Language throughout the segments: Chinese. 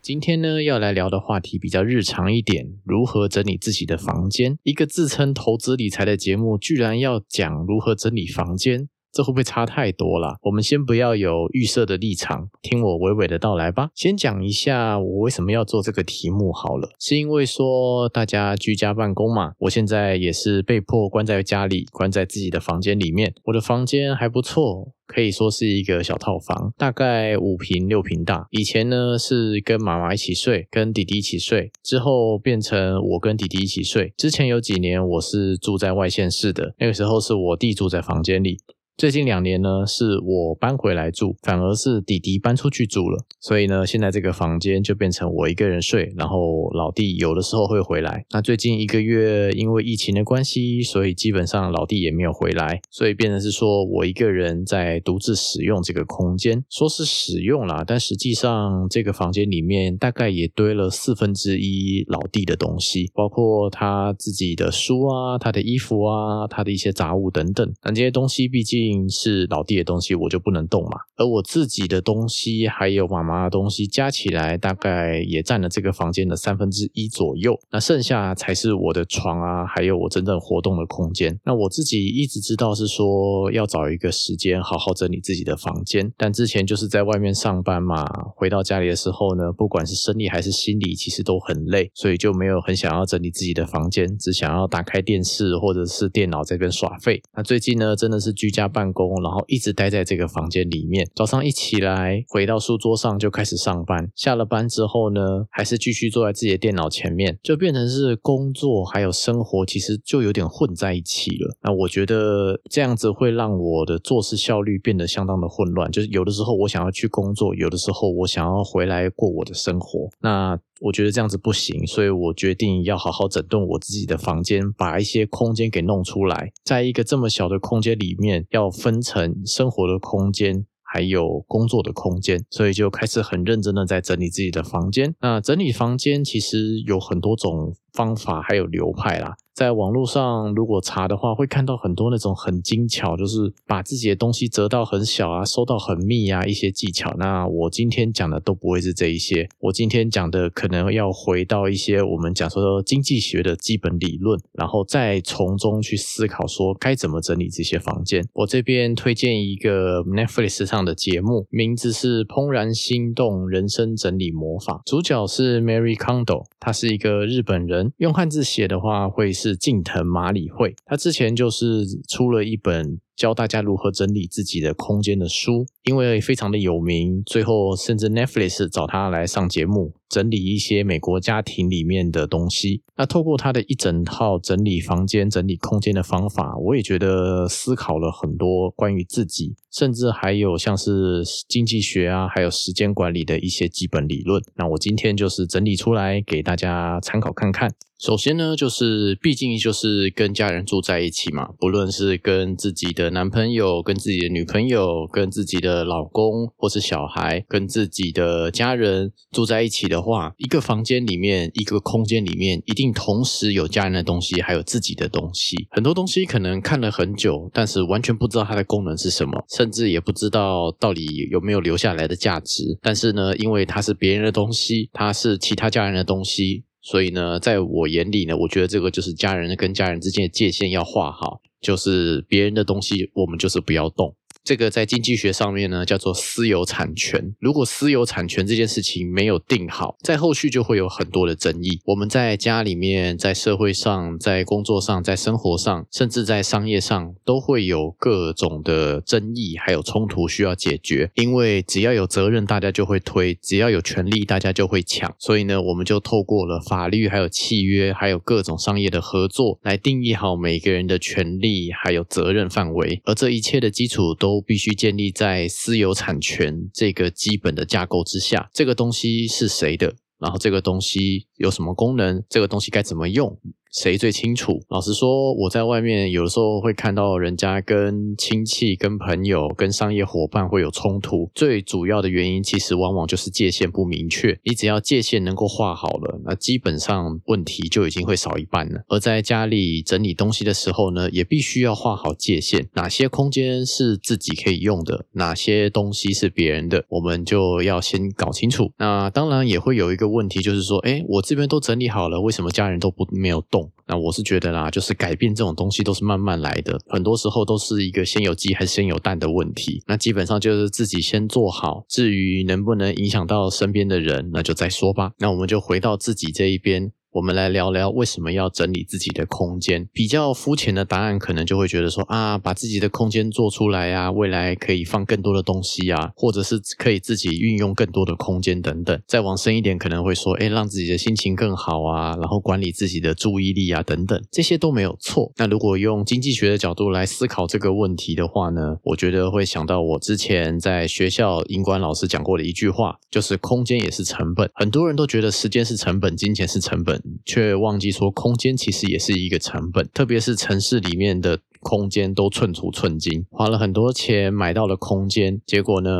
今天呢要来聊的话题比较日常一点，如何整理自己的房间。一个自称投资理财的节目，居然要讲如何整理房间，这会不会差太多了？我们先不要有预设的立场，听我娓娓的道来吧。先讲一下我为什么要做这个题目好了，是因为说大家居家办公嘛，我现在也是被迫关在家里，关在自己的房间里面。我的房间还不错。可以说是一个小套房，大概五平六平大。以前呢是跟妈妈一起睡，跟弟弟一起睡，之后变成我跟弟弟一起睡。之前有几年我是住在外县市的，那个时候是我弟住在房间里。最近两年呢，是我搬回来住，反而是弟弟搬出去住了。所以呢，现在这个房间就变成我一个人睡，然后老弟有的时候会回来。那最近一个月因为疫情的关系，所以基本上老弟也没有回来，所以变成是说我一个人在独自使用这个空间。说是使用啦，但实际上这个房间里面大概也堆了四分之一老弟的东西，包括他自己的书啊、他的衣服啊、他的一些杂物等等。那这些东西毕竟。是老弟的东西，我就不能动嘛。而我自己的东西还有妈妈的东西加起来，大概也占了这个房间的三分之一左右。那剩下才是我的床啊，还有我真正活动的空间。那我自己一直知道是说要找一个时间好好整理自己的房间，但之前就是在外面上班嘛，回到家里的时候呢，不管是生理还是心理，其实都很累，所以就没有很想要整理自己的房间，只想要打开电视或者是电脑这边耍废。那最近呢，真的是居家。办公，然后一直待在这个房间里面。早上一起来，回到书桌上就开始上班。下了班之后呢，还是继续坐在自己的电脑前面，就变成是工作还有生活，其实就有点混在一起了。那我觉得这样子会让我的做事效率变得相当的混乱。就是有的时候我想要去工作，有的时候我想要回来过我的生活。那我觉得这样子不行，所以我决定要好好整顿我自己的房间，把一些空间给弄出来。在一个这么小的空间里面，要分成生活的空间，还有工作的空间，所以就开始很认真的在整理自己的房间。那整理房间其实有很多种方法，还有流派啦。在网络上，如果查的话，会看到很多那种很精巧，就是把自己的东西折到很小啊，收到很密啊，一些技巧。那我今天讲的都不会是这一些，我今天讲的可能要回到一些我们讲说经济学的基本理论，然后再从中去思考说该怎么整理这些房间。我这边推荐一个 Netflix 上的节目，名字是《怦然心动人生整理魔法》，主角是 Mary Kondo，她是一个日本人，用汉字写的话会是。近藤麻里惠，他之前就是出了一本。教大家如何整理自己的空间的书，因为非常的有名，最后甚至 Netflix 找他来上节目，整理一些美国家庭里面的东西。那透过他的一整套整理房间、整理空间的方法，我也觉得思考了很多关于自己，甚至还有像是经济学啊，还有时间管理的一些基本理论。那我今天就是整理出来给大家参考看看。首先呢，就是毕竟就是跟家人住在一起嘛，不论是跟自己的。男朋友跟自己的女朋友、跟自己的老公或是小孩、跟自己的家人住在一起的的话，一个房间里面、一个空间里面，一定同时有家人的东西，还有自己的东西。很多东西可能看了很久，但是完全不知道它的功能是什么，甚至也不知道到底有没有留下来的价值。但是呢，因为它是别人的东西，它是其他家人的东西，所以呢，在我眼里呢，我觉得这个就是家人跟家人之间的界限要画好。就是别人的东西，我们就是不要动。这个在经济学上面呢，叫做私有产权。如果私有产权这件事情没有定好，在后续就会有很多的争议。我们在家里面、在社会上、在工作上、在生活上，甚至在商业上，都会有各种的争议，还有冲突需要解决。因为只要有责任，大家就会推；只要有权利，大家就会抢。所以呢，我们就透过了法律、还有契约、还有各种商业的合作，来定义好每个人的权利还有责任范围。而这一切的基础都。必须建立在私有产权这个基本的架构之下。这个东西是谁的？然后这个东西有什么功能？这个东西该怎么用？谁最清楚？老实说，我在外面有的时候会看到人家跟亲戚、跟朋友、跟商业伙伴会有冲突。最主要的原因，其实往往就是界限不明确。你只要界限能够画好了，那基本上问题就已经会少一半了。而在家里整理东西的时候呢，也必须要画好界限，哪些空间是自己可以用的，哪些东西是别人的，我们就要先搞清楚。那当然也会有一个问题，就是说，哎，我这边都整理好了，为什么家人都不没有动？那我是觉得啦，就是改变这种东西都是慢慢来的，很多时候都是一个先有鸡还是先有蛋的问题。那基本上就是自己先做好，至于能不能影响到身边的人，那就再说吧。那我们就回到自己这一边。我们来聊聊为什么要整理自己的空间。比较肤浅的答案，可能就会觉得说啊，把自己的空间做出来啊，未来可以放更多的东西啊，或者是可以自己运用更多的空间等等。再往深一点，可能会说，哎，让自己的心情更好啊，然后管理自己的注意力啊等等，这些都没有错。那如果用经济学的角度来思考这个问题的话呢，我觉得会想到我之前在学校英管老师讲过的一句话，就是空间也是成本。很多人都觉得时间是成本，金钱是成本。却忘记说，空间其实也是一个成本，特别是城市里面的空间都寸土寸金，花了很多钱买到了空间，结果呢，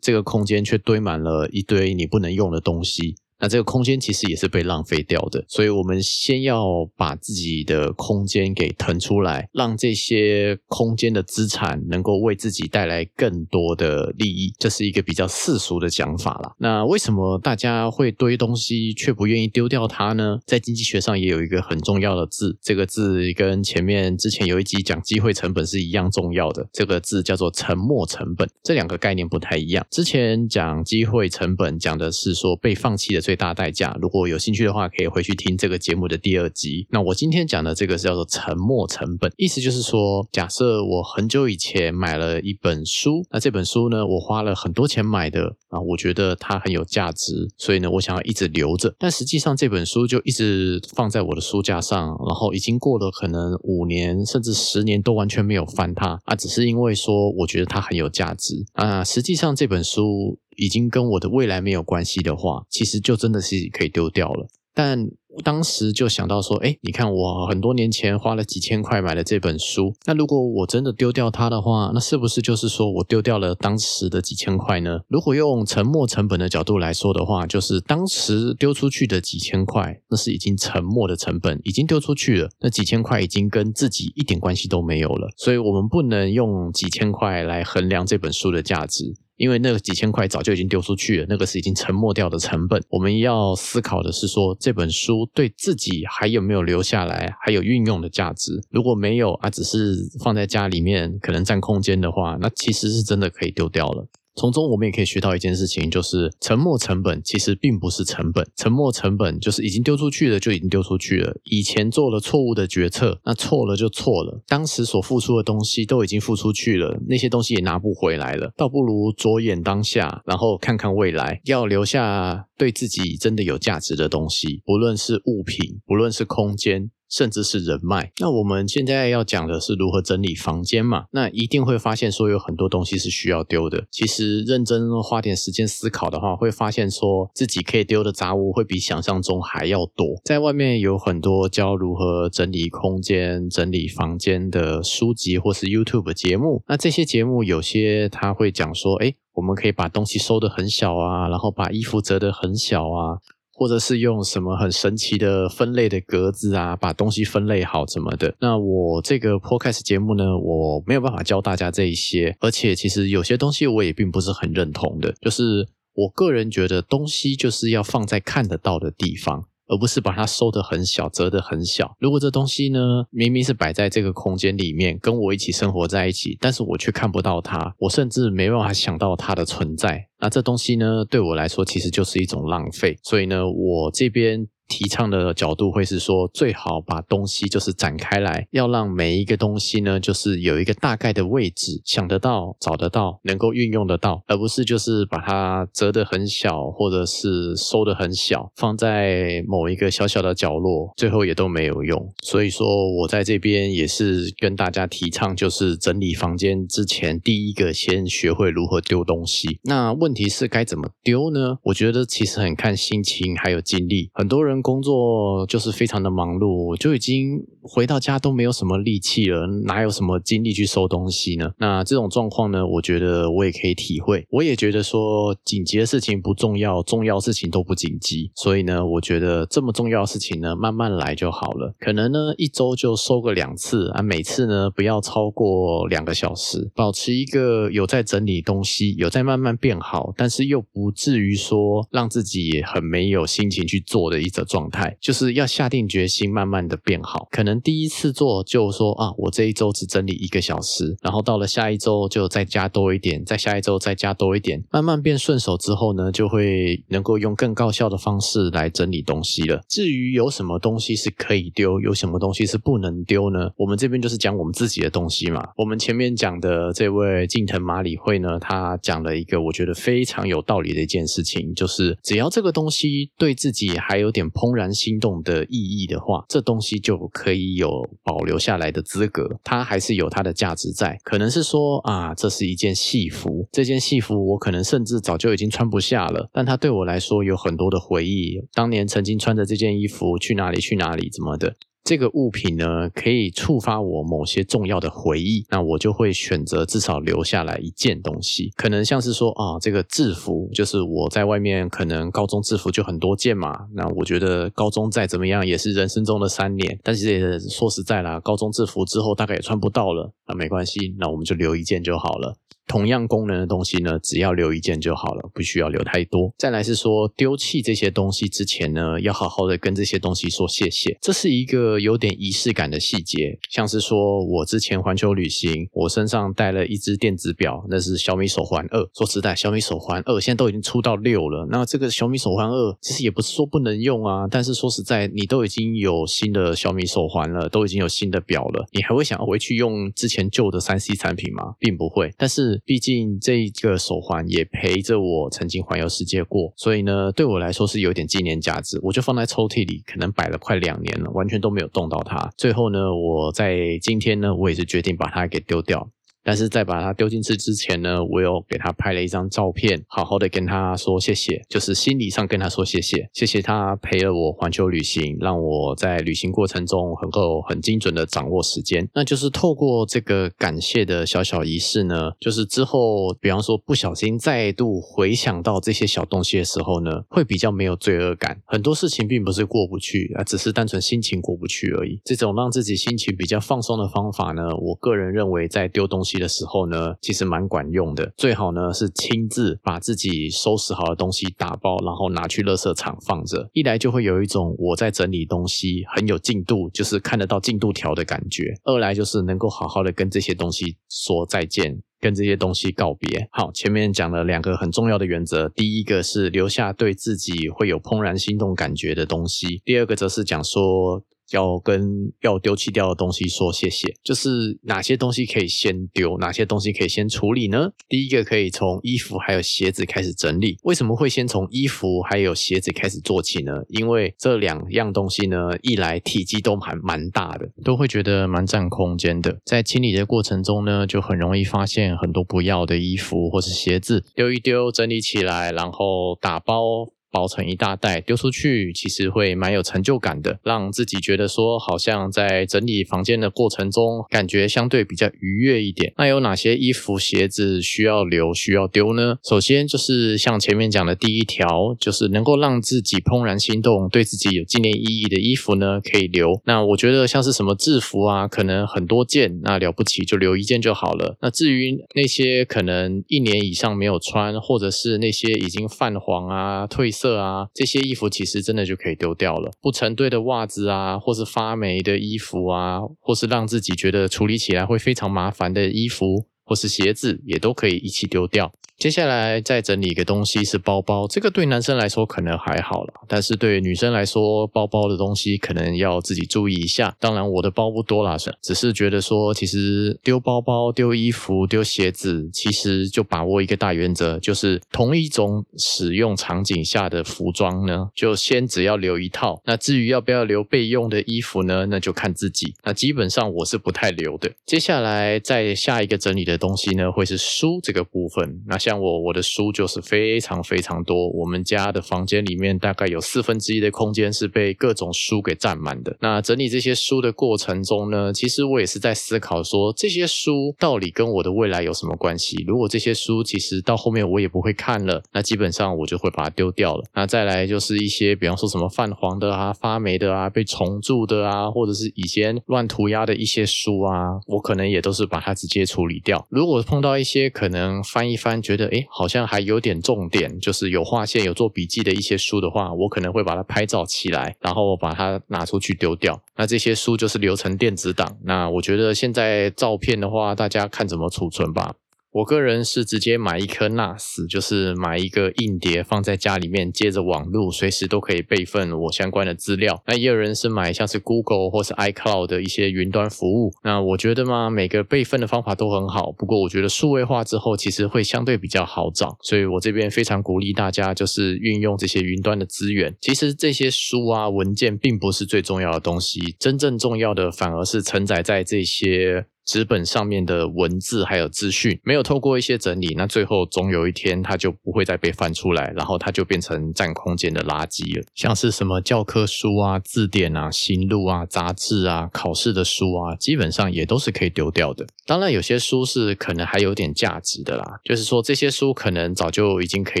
这个空间却堆满了一堆你不能用的东西。那这个空间其实也是被浪费掉的，所以我们先要把自己的空间给腾出来，让这些空间的资产能够为自己带来更多的利益，这是一个比较世俗的讲法啦。那为什么大家会堆东西却不愿意丢掉它呢？在经济学上也有一个很重要的字，这个字跟前面之前有一集讲机会成本是一样重要的，这个字叫做沉没成本。这两个概念不太一样。之前讲机会成本，讲的是说被放弃的最。最大代价，如果有兴趣的话，可以回去听这个节目的第二集。那我今天讲的这个是叫做沉没成本，意思就是说，假设我很久以前买了一本书，那这本书呢，我花了很多钱买的啊，我觉得它很有价值，所以呢，我想要一直留着。但实际上这本书就一直放在我的书架上，然后已经过了可能五年甚至十年都完全没有翻它啊，只是因为说我觉得它很有价值啊。实际上这本书。已经跟我的未来没有关系的话，其实就真的是可以丢掉了。但当时就想到说，哎，你看我很多年前花了几千块买了这本书，那如果我真的丢掉它的话，那是不是就是说我丢掉了当时的几千块呢？如果用沉没成本的角度来说的话，就是当时丢出去的几千块，那是已经沉没的成本，已经丢出去了，那几千块已经跟自己一点关系都没有了。所以我们不能用几千块来衡量这本书的价值。因为那个几千块早就已经丢出去了，那个是已经沉没掉的成本。我们要思考的是说，这本书对自己还有没有留下来，还有运用的价值。如果没有啊，只是放在家里面可能占空间的话，那其实是真的可以丢掉了。从中我们也可以学到一件事情，就是沉没成本其实并不是成本，沉没成本就是已经丢出去了就已经丢出去了。以前做了错误的决策，那错了就错了，当时所付出的东西都已经付出去了，那些东西也拿不回来了，倒不如着眼当下，然后看看未来，要留下对自己真的有价值的东西，不论是物品，不论是空间。甚至是人脉。那我们现在要讲的是如何整理房间嘛？那一定会发现说有很多东西是需要丢的。其实认真花点时间思考的话，会发现说自己可以丢的杂物会比想象中还要多。在外面有很多教如何整理空间、整理房间的书籍或是 YouTube 节目。那这些节目有些他会讲说，哎，我们可以把东西收的很小啊，然后把衣服折得很小啊。或者是用什么很神奇的分类的格子啊，把东西分类好什么的。那我这个 podcast 节目呢，我没有办法教大家这一些，而且其实有些东西我也并不是很认同的。就是我个人觉得，东西就是要放在看得到的地方。而不是把它收得很小，折得很小。如果这东西呢，明明是摆在这个空间里面，跟我一起生活在一起，但是我却看不到它，我甚至没办法想到它的存在。那这东西呢，对我来说其实就是一种浪费。所以呢，我这边。提倡的角度会是说，最好把东西就是展开来，要让每一个东西呢，就是有一个大概的位置，想得到、找得到、能够运用得到，而不是就是把它折得很小，或者是收得很小，放在某一个小小的角落，最后也都没有用。所以说我在这边也是跟大家提倡，就是整理房间之前，第一个先学会如何丢东西。那问题是该怎么丢呢？我觉得其实很看心情还有精力。很多人工作就是非常的忙碌，我就已经回到家都没有什么力气了，哪有什么精力去收东西呢？那这种状况呢，我觉得我也可以体会。我也觉得说紧急的事情不重要，重要事情都不紧急。所以呢，我觉得这么重要的事情呢，慢慢来就好了。可能呢，一周就收个两次啊，每次呢不要超过两个小时，保持一个有在整理东西，有在慢慢变好，但是又不至于说让自己很没有心情去做的一种状态。就是要下定决心，慢慢的变好。可能第一次做就说啊，我这一周只整理一个小时，然后到了下一周就再加多一点，再下一周再加多一点，慢慢变顺手之后呢，就会能够用更高效的方式来整理东西了。至于有什么东西是可以丢，有什么东西是不能丢呢？我们这边就是讲我们自己的东西嘛。我们前面讲的这位近藤麻里惠呢，他讲了一个我觉得非常有道理的一件事情，就是只要这个东西对自己还有点怦然心动的意义的话，这东西就可以有保留下来的资格，它还是有它的价值在。可能是说啊，这是一件戏服，这件戏服我可能甚至早就已经穿不下了，但它对我来说有很多的回忆。当年曾经穿着这件衣服去哪里去哪里怎么的。这个物品呢，可以触发我某些重要的回忆，那我就会选择至少留下来一件东西。可能像是说啊，这个制服，就是我在外面可能高中制服就很多件嘛。那我觉得高中再怎么样也是人生中的三年，但是也说实在啦，高中制服之后大概也穿不到了，那没关系，那我们就留一件就好了。同样功能的东西呢，只要留一件就好了，不需要留太多。再来是说丢弃这些东西之前呢，要好好的跟这些东西说谢谢，这是一个有点仪式感的细节。像是说我之前环球旅行，我身上带了一只电子表，那是小米手环二。说实在，小米手环二现在都已经出到六了，那这个小米手环二其实也不是说不能用啊，但是说实在，你都已经有新的小米手环了，都已经有新的表了，你还会想要回去用之前旧的三 C 产品吗？并不会，但是。毕竟这个手环也陪着我曾经环游世界过，所以呢，对我来说是有点纪念价值。我就放在抽屉里，可能摆了快两年了，完全都没有动到它。最后呢，我在今天呢，我也是决定把它给丢掉。但是在把它丢进去之前呢，我有给他拍了一张照片，好好的跟他说谢谢，就是心理上跟他说谢谢，谢谢他陪了我环球旅行，让我在旅行过程中能够很精准的掌握时间。那就是透过这个感谢的小小仪式呢，就是之后比方说不小心再度回想到这些小东西的时候呢，会比较没有罪恶感。很多事情并不是过不去啊，只是单纯心情过不去而已。这种让自己心情比较放松的方法呢，我个人认为在丢东西。的时候呢，其实蛮管用的。最好呢是亲自把自己收拾好的东西打包，然后拿去垃圾场放着。一来就会有一种我在整理东西很有进度，就是看得到进度条的感觉；二来就是能够好好的跟这些东西说再见，跟这些东西告别。好，前面讲了两个很重要的原则，第一个是留下对自己会有怦然心动感觉的东西，第二个则是讲说。要跟要丢弃掉的东西说谢谢，就是哪些东西可以先丢，哪些东西可以先处理呢？第一个可以从衣服还有鞋子开始整理。为什么会先从衣服还有鞋子开始做起呢？因为这两样东西呢，一来体积都还蛮大的，都会觉得蛮占空间的。在清理的过程中呢，就很容易发现很多不要的衣服或是鞋子，丢一丢，整理起来，然后打包。包成一大袋丢出去，其实会蛮有成就感的，让自己觉得说好像在整理房间的过程中，感觉相对比较愉悦一点。那有哪些衣服、鞋子需要留、需要丢呢？首先就是像前面讲的第一条，就是能够让自己怦然心动、对自己有纪念意义的衣服呢，可以留。那我觉得像是什么制服啊，可能很多件，那了不起就留一件就好了。那至于那些可能一年以上没有穿，或者是那些已经泛黄啊、褪色色。啊，这些衣服其实真的就可以丢掉了。不成对的袜子啊，或是发霉的衣服啊，或是让自己觉得处理起来会非常麻烦的衣服或是鞋子，也都可以一起丢掉。接下来再整理一个东西是包包，这个对男生来说可能还好了，但是对女生来说，包包的东西可能要自己注意一下。当然我的包不多啦，只是觉得说，其实丢包包、丢衣服、丢鞋子，其实就把握一个大原则，就是同一种使用场景下的服装呢，就先只要留一套。那至于要不要留备用的衣服呢，那就看自己。那基本上我是不太留的。接下来再下一个整理的东西呢，会是书这个部分。那像像我，我的书就是非常非常多。我们家的房间里面大概有四分之一的空间是被各种书给占满的。那整理这些书的过程中呢，其实我也是在思考说，这些书到底跟我的未来有什么关系？如果这些书其实到后面我也不会看了，那基本上我就会把它丢掉了。那再来就是一些，比方说什么泛黄的啊、发霉的啊、被虫蛀的啊，或者是以前乱涂鸦的一些书啊，我可能也都是把它直接处理掉。如果碰到一些可能翻一翻觉得。诶，好像还有点重点，就是有划线、有做笔记的一些书的话，我可能会把它拍照起来，然后把它拿出去丢掉。那这些书就是留成电子档。那我觉得现在照片的话，大家看怎么储存吧。我个人是直接买一颗 NAS，就是买一个硬碟放在家里面，接着网路，随时都可以备份我相关的资料。那也有人是买像是 Google 或是 iCloud 的一些云端服务。那我觉得嘛，每个备份的方法都很好。不过我觉得数位化之后，其实会相对比较好找。所以我这边非常鼓励大家，就是运用这些云端的资源。其实这些书啊文件并不是最重要的东西，真正重要的反而是承载在这些。纸本上面的文字还有资讯没有透过一些整理，那最后总有一天它就不会再被翻出来，然后它就变成占空间的垃圾了。像是什么教科书啊、字典啊、行录啊、杂志啊、考试的书啊，基本上也都是可以丢掉的。当然，有些书是可能还有点价值的啦，就是说这些书可能早就已经可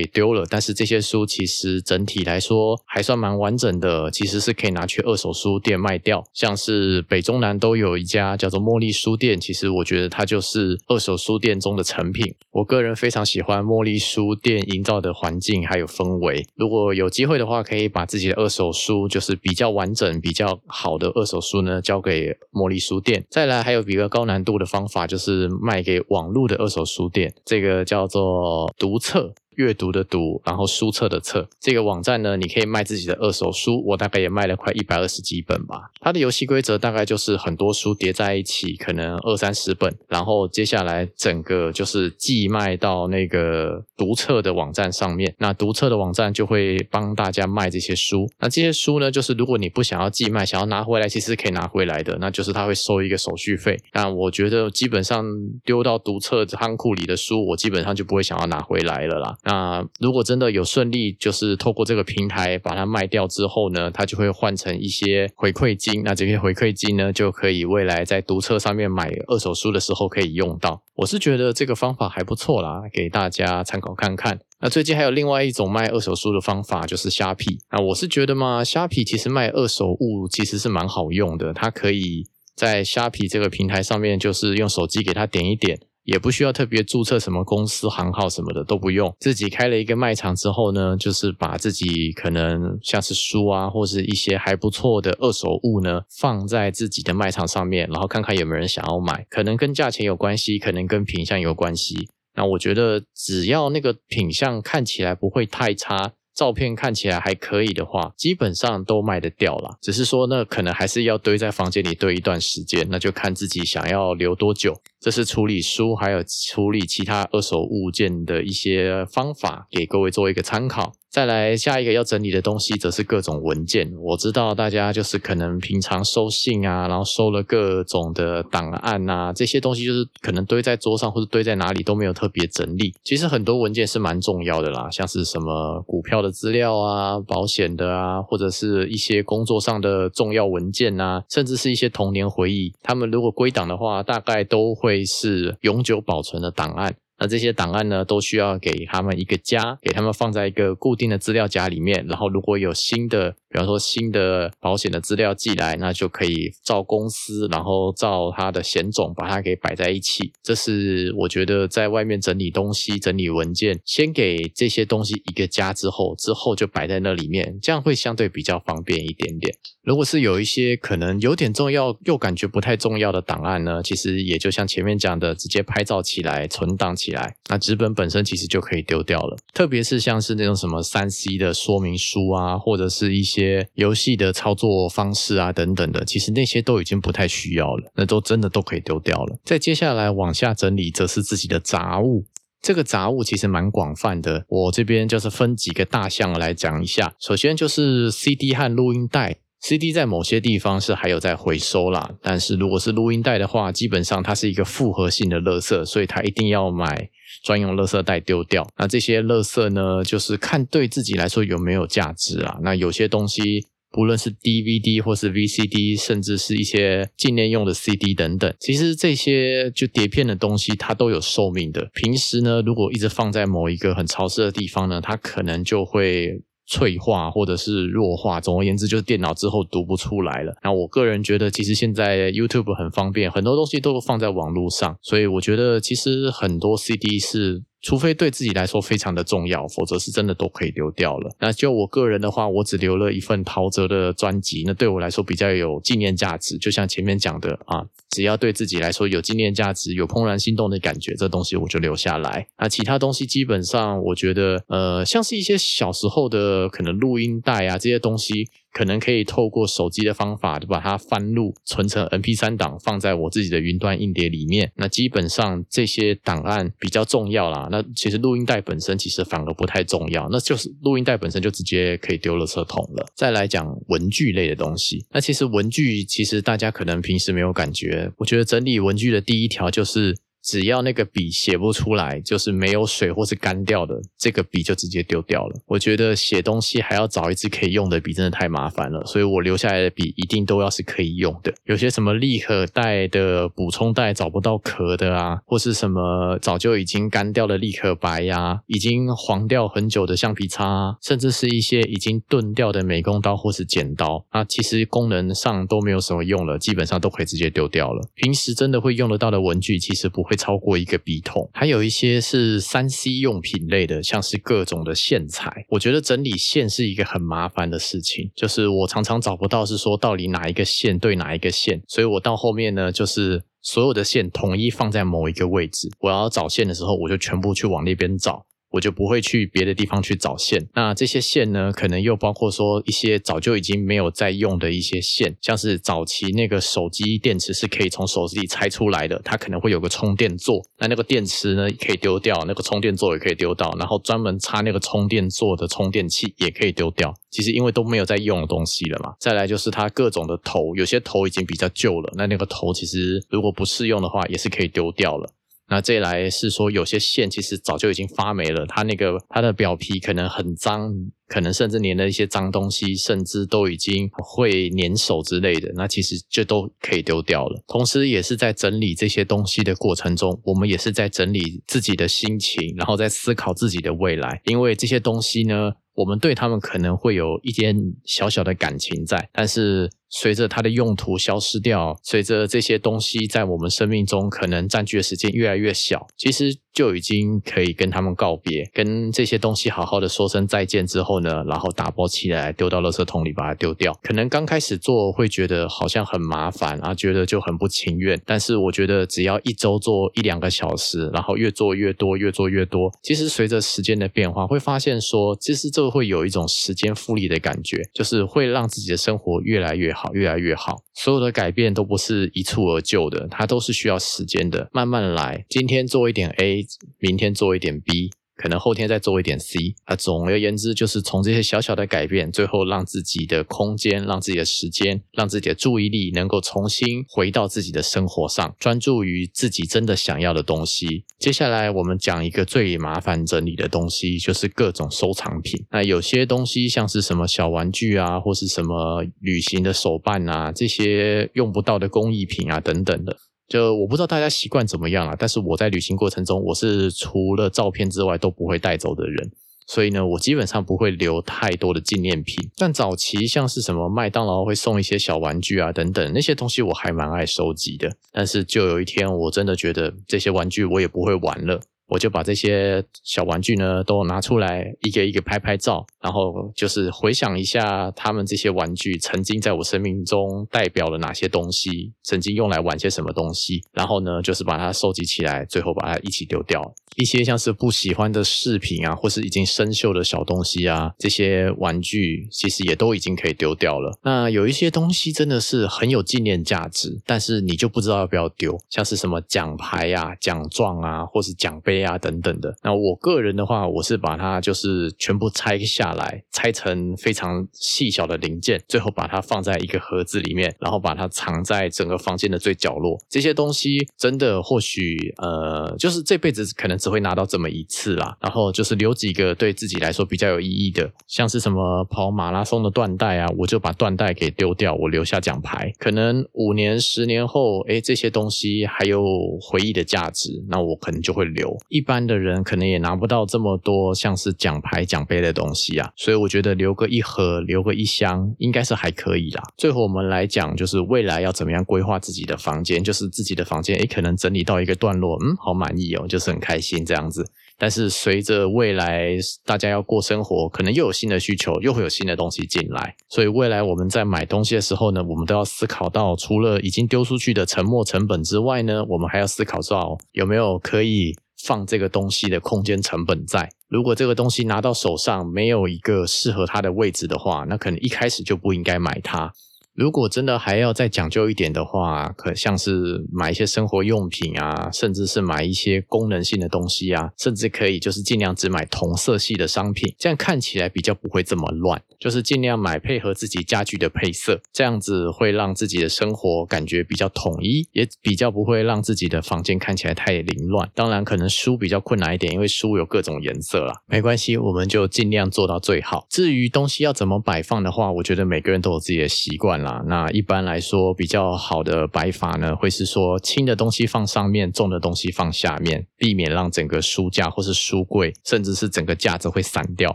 以丢了，但是这些书其实整体来说还算蛮完整的，其实是可以拿去二手书店卖掉。像是北中南都有一家叫做茉莉书店。其实我觉得它就是二手书店中的成品。我个人非常喜欢茉莉书店营造的环境还有氛围。如果有机会的话，可以把自己的二手书，就是比较完整、比较好的二手书呢，交给茉莉书店。再来，还有比较高难度的方法，就是卖给网络的二手书店，这个叫做读册。阅读的读，然后书册的册，这个网站呢，你可以卖自己的二手书，我大概也卖了快一百二十几本吧。它的游戏规则大概就是很多书叠在一起，可能二三十本，然后接下来整个就是寄卖到那个读册的网站上面，那读册的网站就会帮大家卖这些书。那这些书呢，就是如果你不想要寄卖，想要拿回来，其实可以拿回来的，那就是他会收一个手续费。那我觉得基本上丢到读册仓库里的书，我基本上就不会想要拿回来了啦。那如果真的有顺利，就是透过这个平台把它卖掉之后呢，它就会换成一些回馈金。那这些回馈金呢，就可以未来在读册上面买二手书的时候可以用到。我是觉得这个方法还不错啦，给大家参考看看。那最近还有另外一种卖二手书的方法，就是虾皮。那我是觉得嘛，虾皮其实卖二手物其实是蛮好用的，它可以在虾皮这个平台上面，就是用手机给它点一点。也不需要特别注册什么公司行号什么的都不用，自己开了一个卖场之后呢，就是把自己可能像是书啊，或是一些还不错的二手物呢，放在自己的卖场上面，然后看看有没有人想要买，可能跟价钱有关系，可能跟品相有关系。那我觉得只要那个品相看起来不会太差。照片看起来还可以的话，基本上都卖得掉了。只是说，那可能还是要堆在房间里堆一段时间，那就看自己想要留多久。这是处理书还有处理其他二手物件的一些方法，给各位做一个参考。再来下一个要整理的东西，则是各种文件。我知道大家就是可能平常收信啊，然后收了各种的档案啊，这些东西就是可能堆在桌上或者堆在哪里都没有特别整理。其实很多文件是蛮重要的啦，像是什么股票的资料啊、保险的啊，或者是一些工作上的重要文件啊，甚至是一些童年回忆，他们如果归档的话，大概都会会是永久保存的档案。那这些档案呢，都需要给他们一个家，给他们放在一个固定的资料夹里面。然后如果有新的，比方说新的保险的资料寄来，那就可以照公司，然后照它的险种把它给摆在一起。这是我觉得在外面整理东西、整理文件，先给这些东西一个家之后，之后就摆在那里面，这样会相对比较方便一点点。如果是有一些可能有点重要又感觉不太重要的档案呢，其实也就像前面讲的，直接拍照起来、存档起来，那纸本本身其实就可以丢掉了。特别是像是那种什么三 C 的说明书啊，或者是一些些游戏的操作方式啊等等的，其实那些都已经不太需要了，那都真的都可以丢掉了。再接下来往下整理，则是自己的杂物。这个杂物其实蛮广泛的，我这边就是分几个大项来讲一下。首先就是 CD 和录音带。CD 在某些地方是还有在回收啦，但是如果是录音带的话，基本上它是一个复合性的垃圾，所以它一定要买专用垃圾袋丢掉。那这些垃圾呢，就是看对自己来说有没有价值啊。那有些东西，不论是 DVD 或是 VCD，甚至是一些纪念用的 CD 等等，其实这些就碟片的东西，它都有寿命的。平时呢，如果一直放在某一个很潮湿的地方呢，它可能就会。脆化或者是弱化，总而言之就是电脑之后读不出来了。那我个人觉得，其实现在 YouTube 很方便，很多东西都放在网络上，所以我觉得其实很多 CD 是。除非对自己来说非常的重要，否则是真的都可以丢掉了。那就我个人的话，我只留了一份陶喆的专辑，那对我来说比较有纪念价值。就像前面讲的啊，只要对自己来说有纪念价值、有怦然心动的感觉，这东西我就留下来。那其他东西基本上，我觉得呃，像是一些小时候的可能录音带啊这些东西。可能可以透过手机的方法，就把它翻录存成 MP3 档，放在我自己的云端硬碟里面。那基本上这些档案比较重要啦。那其实录音带本身其实反而不太重要，那就是录音带本身就直接可以丢了车桶了。再来讲文具类的东西，那其实文具其实大家可能平时没有感觉。我觉得整理文具的第一条就是。只要那个笔写不出来，就是没有水或是干掉的，这个笔就直接丢掉了。我觉得写东西还要找一支可以用的笔，真的太麻烦了。所以我留下来的笔一定都要是可以用的。有些什么立可带的补充袋找不到壳的啊，或是什么早就已经干掉的立可白呀，已经黄掉很久的橡皮擦，甚至是一些已经钝掉的美工刀或是剪刀，那其实功能上都没有什么用了，基本上都可以直接丢掉了。平时真的会用得到的文具，其实不会。会超过一个笔筒，还有一些是三 C 用品类的，像是各种的线材。我觉得整理线是一个很麻烦的事情，就是我常常找不到是说到底哪一个线对哪一个线，所以我到后面呢，就是所有的线统一放在某一个位置。我要找线的时候，我就全部去往那边找。我就不会去别的地方去找线。那这些线呢，可能又包括说一些早就已经没有在用的一些线，像是早期那个手机电池是可以从手机里拆出来的，它可能会有个充电座，那那个电池呢可以丢掉，那个充电座也可以丢掉，然后专门插那个充电座的充电器也可以丢掉。其实因为都没有在用的东西了嘛。再来就是它各种的头，有些头已经比较旧了，那那个头其实如果不适用的话，也是可以丢掉了。那这来是说，有些线其实早就已经发霉了，它那个它的表皮可能很脏，可能甚至粘了一些脏东西，甚至都已经会粘手之类的，那其实就都可以丢掉了。同时，也是在整理这些东西的过程中，我们也是在整理自己的心情，然后在思考自己的未来，因为这些东西呢。我们对他们可能会有一点小小的感情在，但是随着它的用途消失掉，随着这些东西在我们生命中可能占据的时间越来越小，其实就已经可以跟他们告别，跟这些东西好好的说声再见之后呢，然后打包起来丢到垃圾桶里把它丢掉。可能刚开始做会觉得好像很麻烦啊，觉得就很不情愿，但是我觉得只要一周做一两个小时，然后越做越多，越做越多，其实随着时间的变化，会发现说，其实这。会有一种时间复利的感觉，就是会让自己的生活越来越好，越来越好。所有的改变都不是一蹴而就的，它都是需要时间的，慢慢来。今天做一点 A，明天做一点 B。可能后天再做一点 C 啊，总而言之，就是从这些小小的改变，最后让自己的空间、让自己的时间、让自己的注意力能够重新回到自己的生活上，专注于自己真的想要的东西。接下来我们讲一个最麻烦整理的东西，就是各种收藏品。那有些东西像是什么小玩具啊，或是什么旅行的手办啊，这些用不到的工艺品啊，等等的。就我不知道大家习惯怎么样啊，但是我在旅行过程中，我是除了照片之外都不会带走的人。所以呢，我基本上不会留太多的纪念品。但早期像是什么麦当劳会送一些小玩具啊等等那些东西，我还蛮爱收集的。但是就有一天，我真的觉得这些玩具我也不会玩了。我就把这些小玩具呢都拿出来，一个一个拍拍照，然后就是回想一下他们这些玩具曾经在我生命中代表了哪些东西，曾经用来玩些什么东西，然后呢，就是把它收集起来，最后把它一起丢掉。一些像是不喜欢的饰品啊，或是已经生锈的小东西啊，这些玩具其实也都已经可以丢掉了。那有一些东西真的是很有纪念价值，但是你就不知道要不要丢，像是什么奖牌啊、奖状啊，或是奖杯啊等等的。那我个人的话，我是把它就是全部拆下来，拆成非常细小的零件，最后把它放在一个盒子里面，然后把它藏在整个房间的最角落。这些东西真的或许呃，就是这辈子可能。只会拿到这么一次啦，然后就是留几个对自己来说比较有意义的，像是什么跑马拉松的缎带啊，我就把缎带给丢掉，我留下奖牌。可能五年、十年后，哎，这些东西还有回忆的价值，那我可能就会留。一般的人可能也拿不到这么多像是奖牌、奖杯的东西啊，所以我觉得留个一盒、留个一箱，应该是还可以啦。最后我们来讲，就是未来要怎么样规划自己的房间，就是自己的房间，哎，可能整理到一个段落，嗯，好满意哦，就是很开心。这样子，但是随着未来大家要过生活，可能又有新的需求，又会有新的东西进来。所以未来我们在买东西的时候呢，我们都要思考到，除了已经丢出去的沉没成本之外呢，我们还要思考到有没有可以放这个东西的空间成本在。如果这个东西拿到手上没有一个适合它的位置的话，那可能一开始就不应该买它。如果真的还要再讲究一点的话，可像是买一些生活用品啊，甚至是买一些功能性的东西啊，甚至可以就是尽量只买同色系的商品，这样看起来比较不会这么乱。就是尽量买配合自己家具的配色，这样子会让自己的生活感觉比较统一，也比较不会让自己的房间看起来太凌乱。当然，可能书比较困难一点，因为书有各种颜色啦。没关系，我们就尽量做到最好。至于东西要怎么摆放的话，我觉得每个人都有自己的习惯啦。那一般来说，比较好的摆法呢，会是说轻的东西放上面，重的东西放下面，避免让整个书架或是书柜，甚至是整个架子会散掉。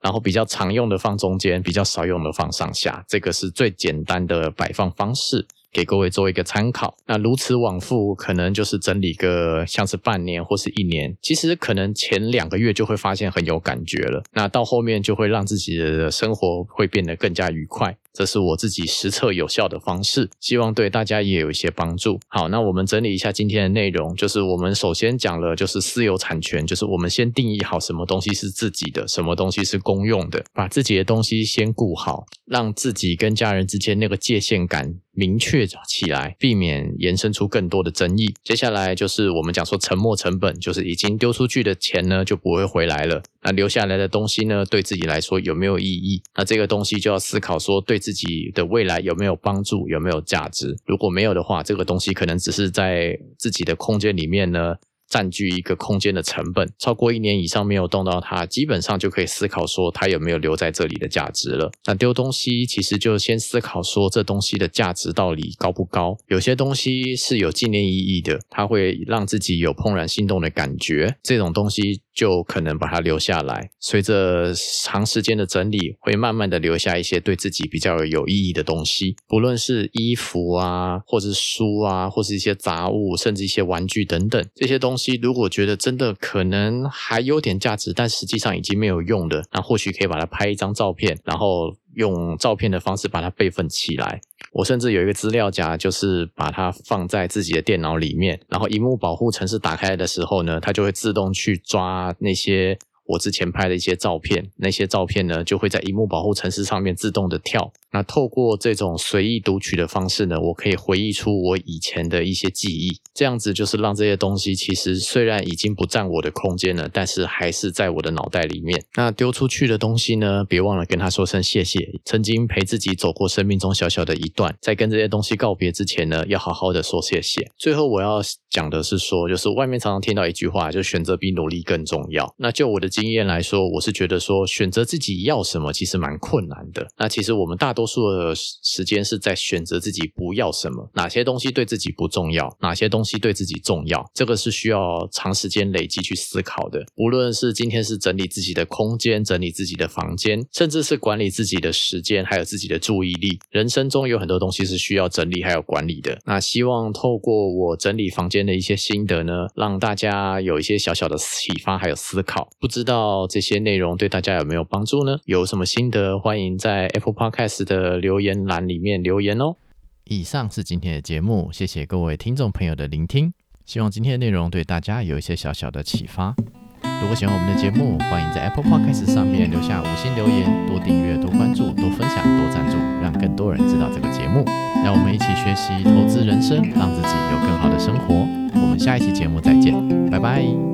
然后比较常用的放中间，比较少用的放上下，这个是最简单的摆放方式，给各位做一个参考。那如此往复，可能就是整理个像是半年或是一年，其实可能前两个月就会发现很有感觉了。那到后面就会让自己的生活会变得更加愉快。这是我自己实测有效的方式，希望对大家也有一些帮助。好，那我们整理一下今天的内容，就是我们首先讲了就是私有产权，就是我们先定义好什么东西是自己的，什么东西是公用的，把自己的东西先顾好，让自己跟家人之间那个界限感明确起来，避免延伸出更多的争议。接下来就是我们讲说沉没成本，就是已经丢出去的钱呢就不会回来了。那留下来的东西呢，对自己来说有没有意义？那这个东西就要思考说，对自己的未来有没有帮助，有没有价值？如果没有的话，这个东西可能只是在自己的空间里面呢。占据一个空间的成本超过一年以上没有动到它，基本上就可以思考说它有没有留在这里的价值了。那丢东西其实就先思考说这东西的价值到底高不高？有些东西是有纪念意义的，它会让自己有怦然心动的感觉，这种东西就可能把它留下来。随着长时间的整理，会慢慢的留下一些对自己比较有意义的东西，不论是衣服啊，或者是书啊，或是一些杂物，甚至一些玩具等等这些东西。如果觉得真的可能还有点价值，但实际上已经没有用的，那或许可以把它拍一张照片，然后用照片的方式把它备份起来。我甚至有一个资料夹，就是把它放在自己的电脑里面，然后荧幕保护程式打开的时候呢，它就会自动去抓那些。我之前拍的一些照片，那些照片呢就会在荧幕保护程式上面自动的跳。那透过这种随意读取的方式呢，我可以回忆出我以前的一些记忆。这样子就是让这些东西其实虽然已经不占我的空间了，但是还是在我的脑袋里面。那丢出去的东西呢，别忘了跟他说声谢谢，曾经陪自己走过生命中小小的一段。在跟这些东西告别之前呢，要好好的说谢谢。最后我要讲的是说，就是外面常常听到一句话，就选择比努力更重要。那就我的。经验来说，我是觉得说选择自己要什么其实蛮困难的。那其实我们大多数的时间是在选择自己不要什么，哪些东西对自己不重要，哪些东西对自己重要，这个是需要长时间累积去思考的。无论是今天是整理自己的空间，整理自己的房间，甚至是管理自己的时间，还有自己的注意力，人生中有很多东西是需要整理还有管理的。那希望透过我整理房间的一些心得呢，让大家有一些小小的启发还有思考。不知知道这些内容对大家有没有帮助呢？有什么心得，欢迎在 Apple Podcast 的留言栏里面留言哦。以上是今天的节目，谢谢各位听众朋友的聆听。希望今天的内容对大家有一些小小的启发。如果喜欢我们的节目，欢迎在 Apple Podcast 上面留下五星留言，多订阅、多关注、多分享、多赞助，让更多人知道这个节目。让我们一起学习投资人生，让自己有更好的生活。我们下一期节目再见，拜拜。